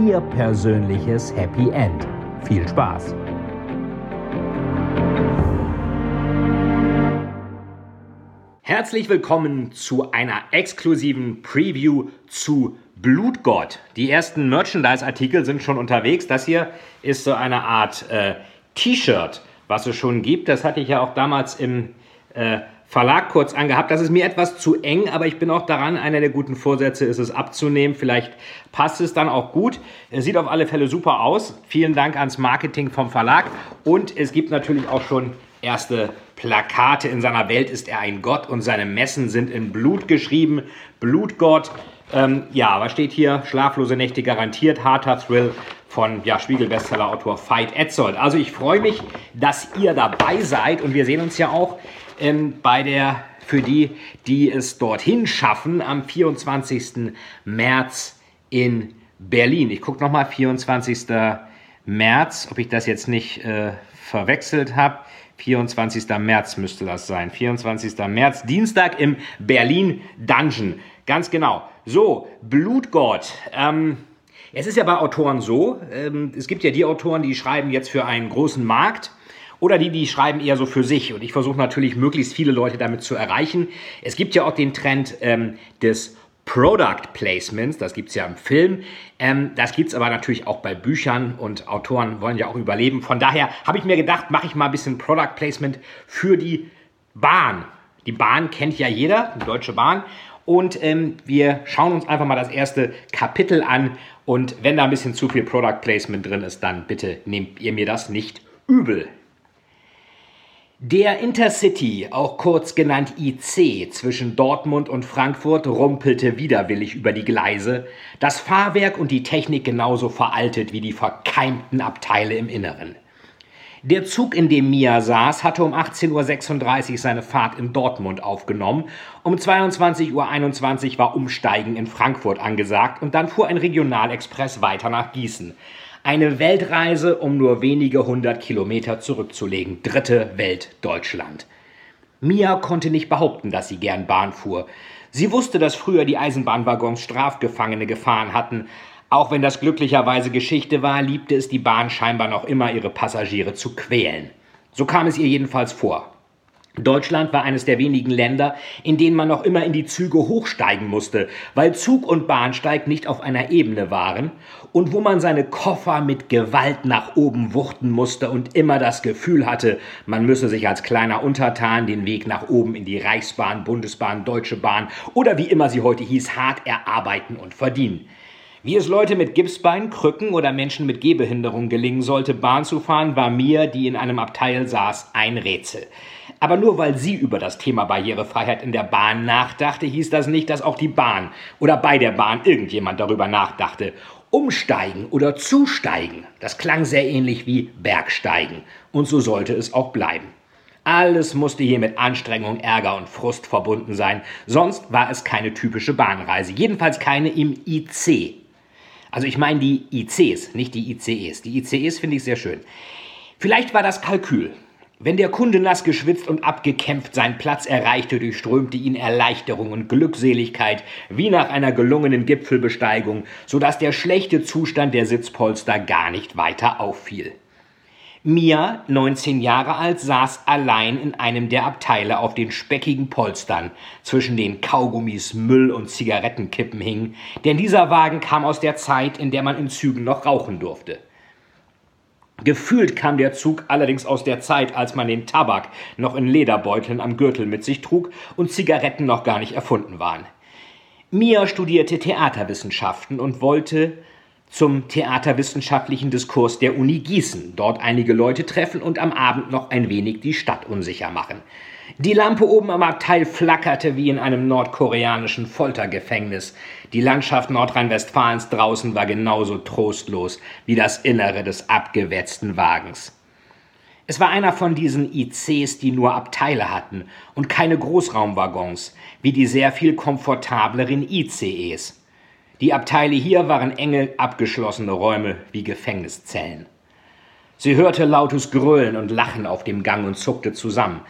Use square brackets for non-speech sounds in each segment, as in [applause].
Ihr persönliches Happy End. Viel Spaß! Herzlich willkommen zu einer exklusiven Preview zu Blutgott. Die ersten Merchandise-Artikel sind schon unterwegs. Das hier ist so eine Art äh, T-Shirt, was es schon gibt. Das hatte ich ja auch damals im äh, Verlag kurz angehabt. Das ist mir etwas zu eng, aber ich bin auch daran. Einer der guten Vorsätze ist es abzunehmen. Vielleicht passt es dann auch gut. Es sieht auf alle Fälle super aus. Vielen Dank ans Marketing vom Verlag. Und es gibt natürlich auch schon erste Plakate. In seiner Welt ist er ein Gott und seine Messen sind in Blut geschrieben. Blutgott. Ähm, ja, was steht hier? Schlaflose Nächte garantiert, harter Thrill von ja, Spiegel-Bestseller-Autor Veit Etzold. Also ich freue mich, dass ihr dabei seid und wir sehen uns ja auch ähm, bei der, für die, die es dorthin schaffen, am 24. März in Berlin. Ich gucke nochmal, 24. März, ob ich das jetzt nicht äh, verwechselt habe. 24. März müsste das sein. 24. März, Dienstag im Berlin Dungeon. Ganz genau. So, Blutgott. Ähm, es ist ja bei Autoren so, ähm, es gibt ja die Autoren, die schreiben jetzt für einen großen Markt oder die, die schreiben eher so für sich. Und ich versuche natürlich, möglichst viele Leute damit zu erreichen. Es gibt ja auch den Trend ähm, des Product Placements, das gibt es ja im Film. Ähm, das gibt es aber natürlich auch bei Büchern und Autoren wollen ja auch überleben. Von daher habe ich mir gedacht, mache ich mal ein bisschen Product Placement für die Bahn. Die Bahn kennt ja jeder, die Deutsche Bahn. Und ähm, wir schauen uns einfach mal das erste Kapitel an. Und wenn da ein bisschen zu viel Product Placement drin ist, dann bitte nehmt ihr mir das nicht übel. Der Intercity, auch kurz genannt IC, zwischen Dortmund und Frankfurt rumpelte widerwillig über die Gleise, das Fahrwerk und die Technik genauso veraltet wie die verkeimten Abteile im Inneren. Der Zug, in dem Mia saß, hatte um 18.36 Uhr seine Fahrt in Dortmund aufgenommen. Um 22.21 Uhr war Umsteigen in Frankfurt angesagt und dann fuhr ein Regionalexpress weiter nach Gießen. Eine Weltreise, um nur wenige hundert Kilometer zurückzulegen. Dritte Welt Deutschland. Mia konnte nicht behaupten, dass sie gern Bahn fuhr. Sie wusste, dass früher die Eisenbahnwaggons Strafgefangene gefahren hatten. Auch wenn das glücklicherweise Geschichte war, liebte es die Bahn scheinbar noch immer, ihre Passagiere zu quälen. So kam es ihr jedenfalls vor. Deutschland war eines der wenigen Länder, in denen man noch immer in die Züge hochsteigen musste, weil Zug und Bahnsteig nicht auf einer Ebene waren und wo man seine Koffer mit Gewalt nach oben wuchten musste und immer das Gefühl hatte, man müsse sich als kleiner Untertan den Weg nach oben in die Reichsbahn, Bundesbahn, Deutsche Bahn oder wie immer sie heute hieß, hart erarbeiten und verdienen. Wie es Leute mit Gipsbein, Krücken oder Menschen mit Gehbehinderung gelingen sollte, Bahn zu fahren, war mir, die in einem Abteil saß, ein Rätsel. Aber nur weil sie über das Thema Barrierefreiheit in der Bahn nachdachte, hieß das nicht, dass auch die Bahn oder bei der Bahn irgendjemand darüber nachdachte. Umsteigen oder zusteigen, das klang sehr ähnlich wie Bergsteigen. Und so sollte es auch bleiben. Alles musste hier mit Anstrengung, Ärger und Frust verbunden sein, sonst war es keine typische Bahnreise, jedenfalls keine im IC. Also ich meine die ICs, nicht die ICEs. Die ICEs finde ich sehr schön. Vielleicht war das Kalkül. Wenn der Kunde nass geschwitzt und abgekämpft seinen Platz erreichte, durchströmte ihn Erleichterung und Glückseligkeit wie nach einer gelungenen Gipfelbesteigung, sodass der schlechte Zustand der Sitzpolster gar nicht weiter auffiel. Mia, 19 Jahre alt, saß allein in einem der Abteile auf den speckigen Polstern, zwischen den Kaugummis, Müll und Zigarettenkippen hingen, denn dieser Wagen kam aus der Zeit, in der man in Zügen noch rauchen durfte. Gefühlt kam der Zug allerdings aus der Zeit, als man den Tabak noch in Lederbeuteln am Gürtel mit sich trug und Zigaretten noch gar nicht erfunden waren. Mia studierte Theaterwissenschaften und wollte zum theaterwissenschaftlichen Diskurs der Uni Gießen, dort einige Leute treffen und am Abend noch ein wenig die Stadt unsicher machen. Die Lampe oben am Abteil flackerte wie in einem nordkoreanischen Foltergefängnis. Die Landschaft Nordrhein-Westfalens draußen war genauso trostlos wie das Innere des abgewetzten Wagens. Es war einer von diesen ICs, die nur Abteile hatten und keine Großraumwaggons, wie die sehr viel komfortableren ICEs. Die Abteile hier waren enge, abgeschlossene Räume wie Gefängniszellen. Sie hörte lautes Gröhlen und Lachen auf dem Gang und zuckte zusammen.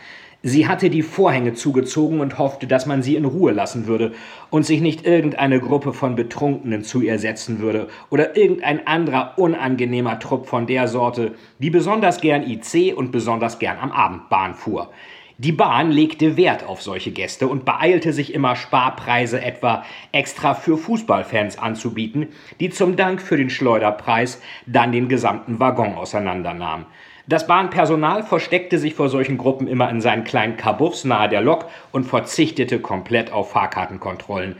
Sie hatte die Vorhänge zugezogen und hoffte, dass man sie in Ruhe lassen würde und sich nicht irgendeine Gruppe von Betrunkenen zu ihr setzen würde oder irgendein anderer unangenehmer Trupp von der Sorte, die besonders gern IC und besonders gern am Abend Bahn fuhr. Die Bahn legte Wert auf solche Gäste und beeilte sich immer Sparpreise etwa extra für Fußballfans anzubieten, die zum Dank für den Schleuderpreis dann den gesamten Waggon auseinandernahmen. Das Bahnpersonal versteckte sich vor solchen Gruppen immer in seinen kleinen Kabuffs nahe der Lok und verzichtete komplett auf Fahrkartenkontrollen.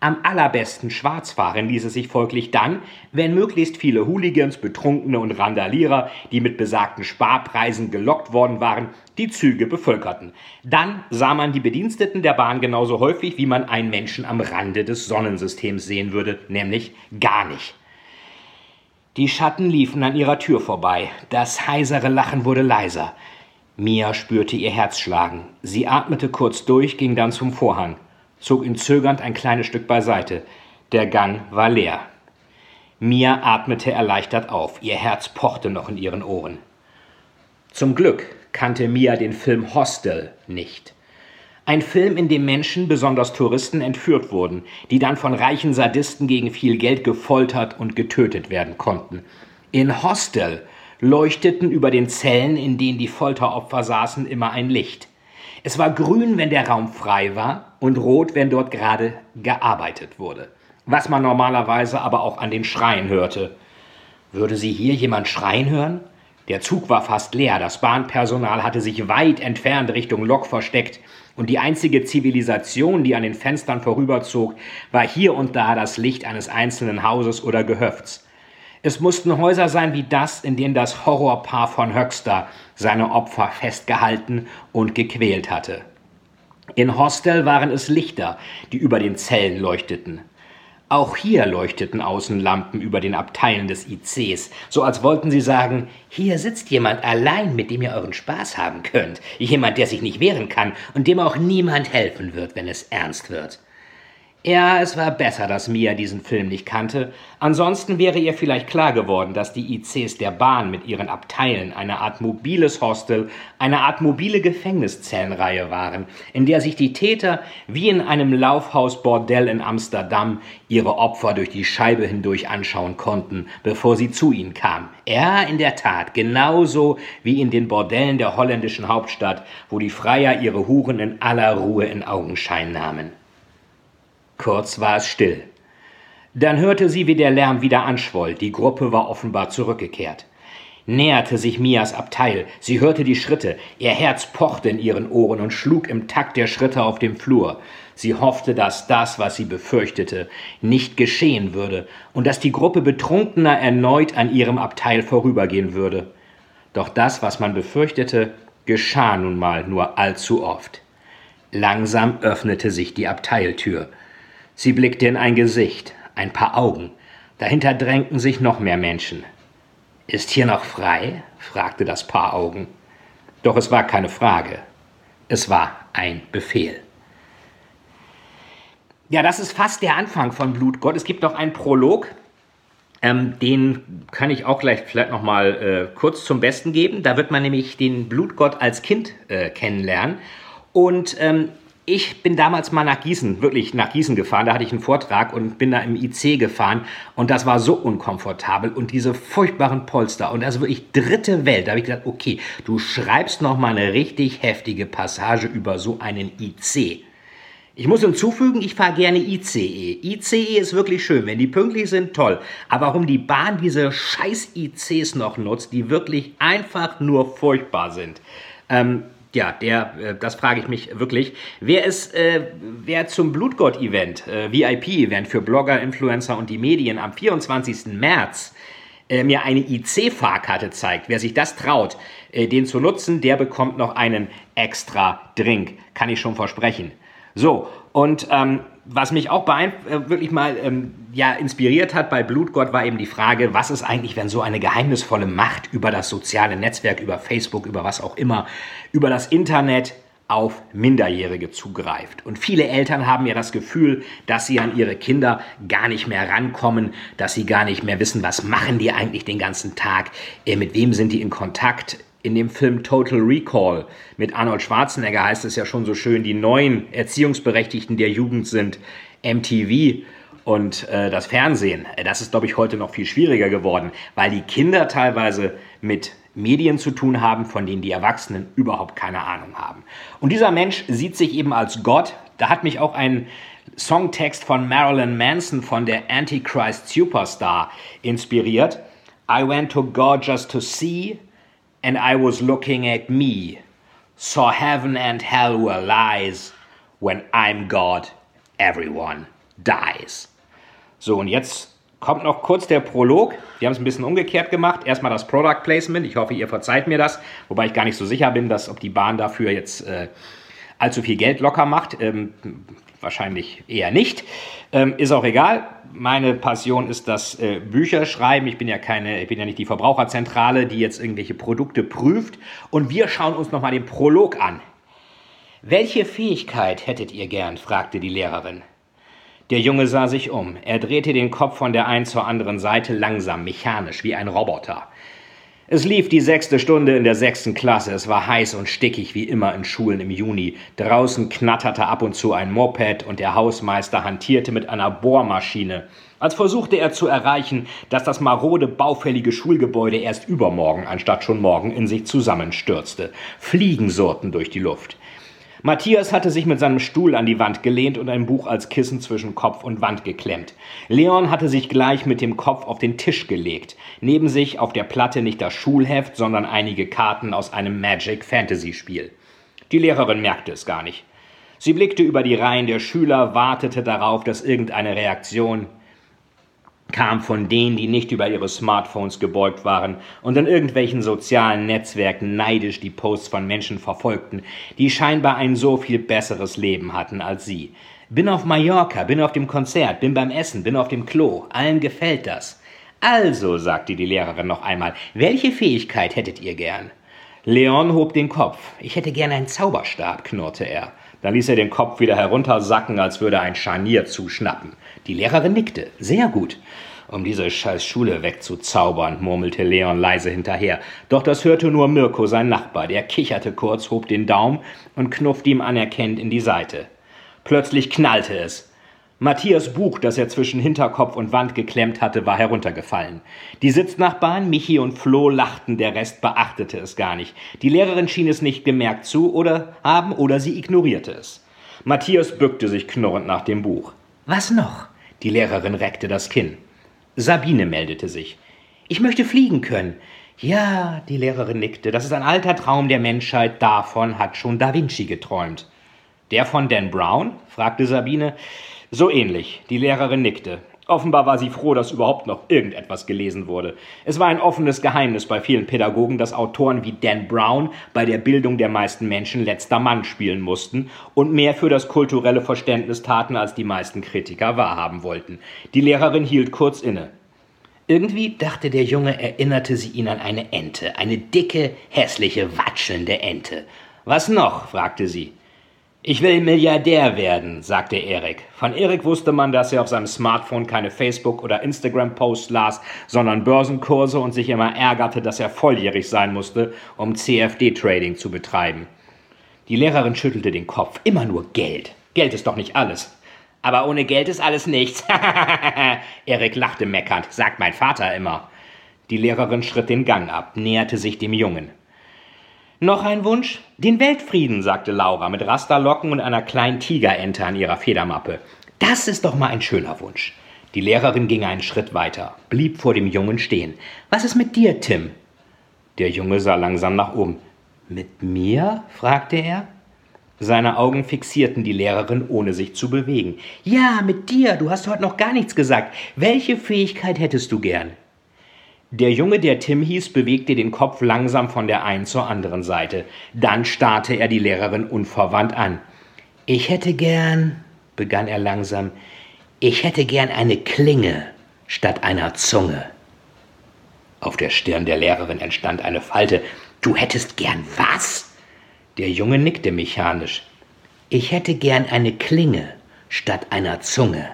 Am allerbesten Schwarzfahren ließ es sich folglich dann, wenn möglichst viele Hooligans, Betrunkene und Randalierer, die mit besagten Sparpreisen gelockt worden waren, die Züge bevölkerten. Dann sah man die Bediensteten der Bahn genauso häufig, wie man einen Menschen am Rande des Sonnensystems sehen würde, nämlich gar nicht. Die Schatten liefen an ihrer Tür vorbei. Das heisere Lachen wurde leiser. Mia spürte ihr Herz schlagen. Sie atmete kurz durch, ging dann zum Vorhang, zog ihn zögernd ein kleines Stück beiseite. Der Gang war leer. Mia atmete erleichtert auf. Ihr Herz pochte noch in ihren Ohren. Zum Glück kannte Mia den Film Hostel nicht. Ein Film, in dem Menschen, besonders Touristen, entführt wurden, die dann von reichen Sadisten gegen viel Geld gefoltert und getötet werden konnten. In Hostel leuchteten über den Zellen, in denen die Folteropfer saßen, immer ein Licht. Es war grün, wenn der Raum frei war, und rot, wenn dort gerade gearbeitet wurde. Was man normalerweise aber auch an den Schreien hörte. Würde sie hier jemand schreien hören? Der Zug war fast leer, das Bahnpersonal hatte sich weit entfernt Richtung Lok versteckt, und die einzige Zivilisation, die an den Fenstern vorüberzog, war hier und da das Licht eines einzelnen Hauses oder Gehöfts. Es mussten Häuser sein wie das, in dem das Horrorpaar von Höxter seine Opfer festgehalten und gequält hatte. In Hostel waren es Lichter, die über den Zellen leuchteten. Auch hier leuchteten Außenlampen über den Abteilen des ICs, so als wollten sie sagen, hier sitzt jemand allein, mit dem ihr euren Spaß haben könnt, jemand, der sich nicht wehren kann und dem auch niemand helfen wird, wenn es ernst wird. Ja, es war besser, dass Mia diesen Film nicht kannte. Ansonsten wäre ihr vielleicht klar geworden, dass die ICs der Bahn mit ihren Abteilen eine Art mobiles Hostel, eine Art mobile Gefängniszellenreihe waren, in der sich die Täter wie in einem Laufhaus-Bordell in Amsterdam ihre Opfer durch die Scheibe hindurch anschauen konnten, bevor sie zu ihnen kamen. Ja, in der Tat, genauso wie in den Bordellen der holländischen Hauptstadt, wo die Freier ihre Huren in aller Ruhe in Augenschein nahmen. Kurz war es still. Dann hörte sie, wie der Lärm wieder anschwoll. Die Gruppe war offenbar zurückgekehrt. Näherte sich Mias Abteil. Sie hörte die Schritte. Ihr Herz pochte in ihren Ohren und schlug im Takt der Schritte auf dem Flur. Sie hoffte, dass das, was sie befürchtete, nicht geschehen würde und dass die Gruppe Betrunkener erneut an ihrem Abteil vorübergehen würde. Doch das, was man befürchtete, geschah nun mal nur allzu oft. Langsam öffnete sich die Abteiltür. Sie blickte in ein Gesicht, ein paar Augen. Dahinter drängten sich noch mehr Menschen. Ist hier noch frei? fragte das Paar Augen. Doch es war keine Frage. Es war ein Befehl. Ja, das ist fast der Anfang von Blutgott. Es gibt noch einen Prolog, ähm, den kann ich auch gleich vielleicht noch mal äh, kurz zum Besten geben. Da wird man nämlich den Blutgott als Kind äh, kennenlernen. Und ähm, ich bin damals mal nach Gießen, wirklich nach Gießen gefahren. Da hatte ich einen Vortrag und bin da im IC gefahren. Und das war so unkomfortabel. Und diese furchtbaren Polster. Und das ist wirklich dritte Welt. Da habe ich gedacht, okay, du schreibst noch mal eine richtig heftige Passage über so einen IC. Ich muss hinzufügen, ich fahre gerne ICE. ICE ist wirklich schön, wenn die pünktlich sind, toll. Aber warum die Bahn diese scheiß ICs noch nutzt, die wirklich einfach nur furchtbar sind. Ähm, ja, der, äh, das frage ich mich wirklich. Wer ist, äh, wer zum Blutgott-Event, äh, VIP-Event für Blogger, Influencer und die Medien am 24. März äh, mir eine IC-Fahrkarte zeigt, wer sich das traut, äh, den zu nutzen, der bekommt noch einen extra Drink. Kann ich schon versprechen. So, und ähm, was mich auch äh, wirklich mal ähm, ja, inspiriert hat bei Blutgott, war eben die Frage, was ist eigentlich, wenn so eine geheimnisvolle Macht über das soziale Netzwerk, über Facebook, über was auch immer, über das Internet auf Minderjährige zugreift. Und viele Eltern haben ja das Gefühl, dass sie an ihre Kinder gar nicht mehr rankommen, dass sie gar nicht mehr wissen, was machen die eigentlich den ganzen Tag, äh, mit wem sind die in Kontakt. In dem Film Total Recall mit Arnold Schwarzenegger heißt es ja schon so schön, die neuen Erziehungsberechtigten der Jugend sind MTV und äh, das Fernsehen. Das ist, glaube ich, heute noch viel schwieriger geworden, weil die Kinder teilweise mit Medien zu tun haben, von denen die Erwachsenen überhaupt keine Ahnung haben. Und dieser Mensch sieht sich eben als Gott. Da hat mich auch ein Songtext von Marilyn Manson von der Antichrist Superstar inspiriert. I went to God just to see, and I was looking at me. Saw heaven and hell were lies. When I'm God, everyone dies. So, und jetzt kommt noch kurz der Prolog. Wir haben es ein bisschen umgekehrt gemacht. Erstmal das Product Placement. Ich hoffe, ihr verzeiht mir das. Wobei ich gar nicht so sicher bin, dass ob die Bahn dafür jetzt äh, allzu viel Geld locker macht. Ähm, wahrscheinlich eher nicht. Ähm, ist auch egal. Meine Passion ist das äh, Bücherschreiben. Ich bin ja keine, ich bin ja nicht die Verbraucherzentrale, die jetzt irgendwelche Produkte prüft. Und wir schauen uns nochmal den Prolog an. Welche Fähigkeit hättet ihr gern? fragte die Lehrerin. Der Junge sah sich um. Er drehte den Kopf von der einen zur anderen Seite langsam, mechanisch, wie ein Roboter. Es lief die sechste Stunde in der sechsten Klasse. Es war heiß und stickig wie immer in Schulen im Juni. Draußen knatterte ab und zu ein Moped und der Hausmeister hantierte mit einer Bohrmaschine. Als versuchte er zu erreichen, dass das marode, baufällige Schulgebäude erst übermorgen anstatt schon morgen in sich zusammenstürzte. Fliegen surrten durch die Luft. Matthias hatte sich mit seinem Stuhl an die Wand gelehnt und ein Buch als Kissen zwischen Kopf und Wand geklemmt. Leon hatte sich gleich mit dem Kopf auf den Tisch gelegt. Neben sich auf der Platte nicht das Schulheft, sondern einige Karten aus einem Magic Fantasy Spiel. Die Lehrerin merkte es gar nicht. Sie blickte über die Reihen der Schüler, wartete darauf, dass irgendeine Reaktion kam von denen, die nicht über ihre Smartphones gebeugt waren und in irgendwelchen sozialen Netzwerken neidisch die Posts von Menschen verfolgten, die scheinbar ein so viel besseres Leben hatten als sie. Bin auf Mallorca, bin auf dem Konzert, bin beim Essen, bin auf dem Klo, allen gefällt das. Also, sagte die Lehrerin noch einmal, welche Fähigkeit hättet ihr gern? Leon hob den Kopf. Ich hätte gern einen Zauberstab, knurrte er. Dann ließ er den Kopf wieder heruntersacken, als würde ein Scharnier zuschnappen. Die Lehrerin nickte. Sehr gut. Um diese scheiß Schule wegzuzaubern, murmelte Leon leise hinterher. Doch das hörte nur Mirko, sein Nachbar. Der kicherte kurz, hob den Daumen und knuffte ihm anerkennend in die Seite. Plötzlich knallte es. Matthias Buch, das er zwischen Hinterkopf und Wand geklemmt hatte, war heruntergefallen. Die Sitznachbarn, Michi und Flo, lachten, der Rest beachtete es gar nicht. Die Lehrerin schien es nicht gemerkt zu oder haben oder sie ignorierte es. Matthias bückte sich knurrend nach dem Buch. Was noch? Die Lehrerin reckte das Kinn. Sabine meldete sich. Ich möchte fliegen können. Ja, die Lehrerin nickte. Das ist ein alter Traum der Menschheit. Davon hat schon Da Vinci geträumt. Der von Dan Brown? fragte Sabine. So ähnlich. Die Lehrerin nickte. Offenbar war sie froh, dass überhaupt noch irgendetwas gelesen wurde. Es war ein offenes Geheimnis bei vielen Pädagogen, dass Autoren wie Dan Brown bei der Bildung der meisten Menschen letzter Mann spielen mussten und mehr für das kulturelle Verständnis taten, als die meisten Kritiker wahrhaben wollten. Die Lehrerin hielt kurz inne. Irgendwie, dachte der Junge, erinnerte sie ihn an eine Ente, eine dicke, hässliche, watschelnde Ente. Was noch? fragte sie. Ich will Milliardär werden, sagte Erik. Von Erik wusste man, dass er auf seinem Smartphone keine Facebook- oder Instagram-Posts las, sondern Börsenkurse und sich immer ärgerte, dass er volljährig sein musste, um CFD-Trading zu betreiben. Die Lehrerin schüttelte den Kopf. Immer nur Geld. Geld ist doch nicht alles. Aber ohne Geld ist alles nichts. [laughs] Erik lachte meckernd, sagt mein Vater immer. Die Lehrerin schritt den Gang ab, näherte sich dem Jungen. Noch ein Wunsch? Den Weltfrieden, sagte Laura mit Rasterlocken und einer kleinen Tigerente an ihrer Federmappe. Das ist doch mal ein schöner Wunsch. Die Lehrerin ging einen Schritt weiter, blieb vor dem Jungen stehen. Was ist mit dir, Tim? Der Junge sah langsam nach oben. Mit mir? fragte er. Seine Augen fixierten die Lehrerin, ohne sich zu bewegen. Ja, mit dir. Du hast heute noch gar nichts gesagt. Welche Fähigkeit hättest du gern? Der Junge, der Tim hieß, bewegte den Kopf langsam von der einen zur anderen Seite. Dann starrte er die Lehrerin unverwandt an. Ich hätte gern, begann er langsam, ich hätte gern eine Klinge statt einer Zunge. Auf der Stirn der Lehrerin entstand eine Falte. Du hättest gern was? Der Junge nickte mechanisch. Ich hätte gern eine Klinge statt einer Zunge.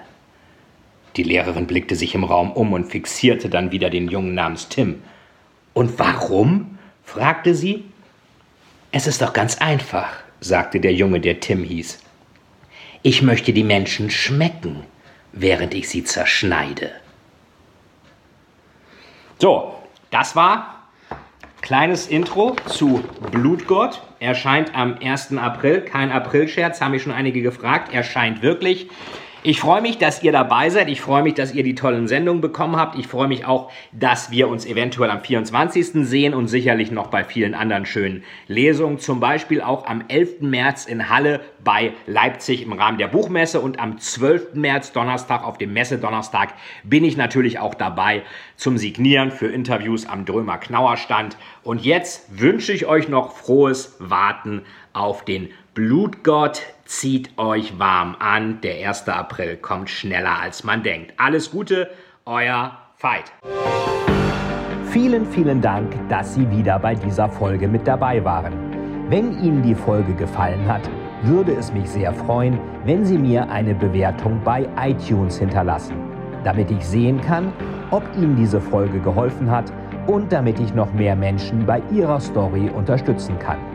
Die Lehrerin blickte sich im Raum um und fixierte dann wieder den Jungen namens Tim. Und warum? fragte sie. Es ist doch ganz einfach, sagte der Junge, der Tim hieß. Ich möchte die Menschen schmecken, während ich sie zerschneide. So, das war kleines Intro zu Blutgott. Erscheint am 1. April. Kein Aprilscherz, haben mich schon einige gefragt. Erscheint wirklich. Ich freue mich, dass ihr dabei seid. Ich freue mich, dass ihr die tollen Sendungen bekommen habt. Ich freue mich auch, dass wir uns eventuell am 24. sehen und sicherlich noch bei vielen anderen schönen Lesungen. Zum Beispiel auch am 11. März in Halle bei Leipzig im Rahmen der Buchmesse und am 12. März Donnerstag auf dem Messe-Donnerstag bin ich natürlich auch dabei zum Signieren für Interviews am Drömer Knauer Stand. Und jetzt wünsche ich euch noch frohes Warten auf den Blutgott zieht euch warm an. Der 1. April kommt schneller als man denkt. Alles Gute, euer Veit. Vielen, vielen Dank, dass Sie wieder bei dieser Folge mit dabei waren. Wenn Ihnen die Folge gefallen hat, würde es mich sehr freuen, wenn Sie mir eine Bewertung bei iTunes hinterlassen, damit ich sehen kann, ob Ihnen diese Folge geholfen hat und damit ich noch mehr Menschen bei ihrer Story unterstützen kann.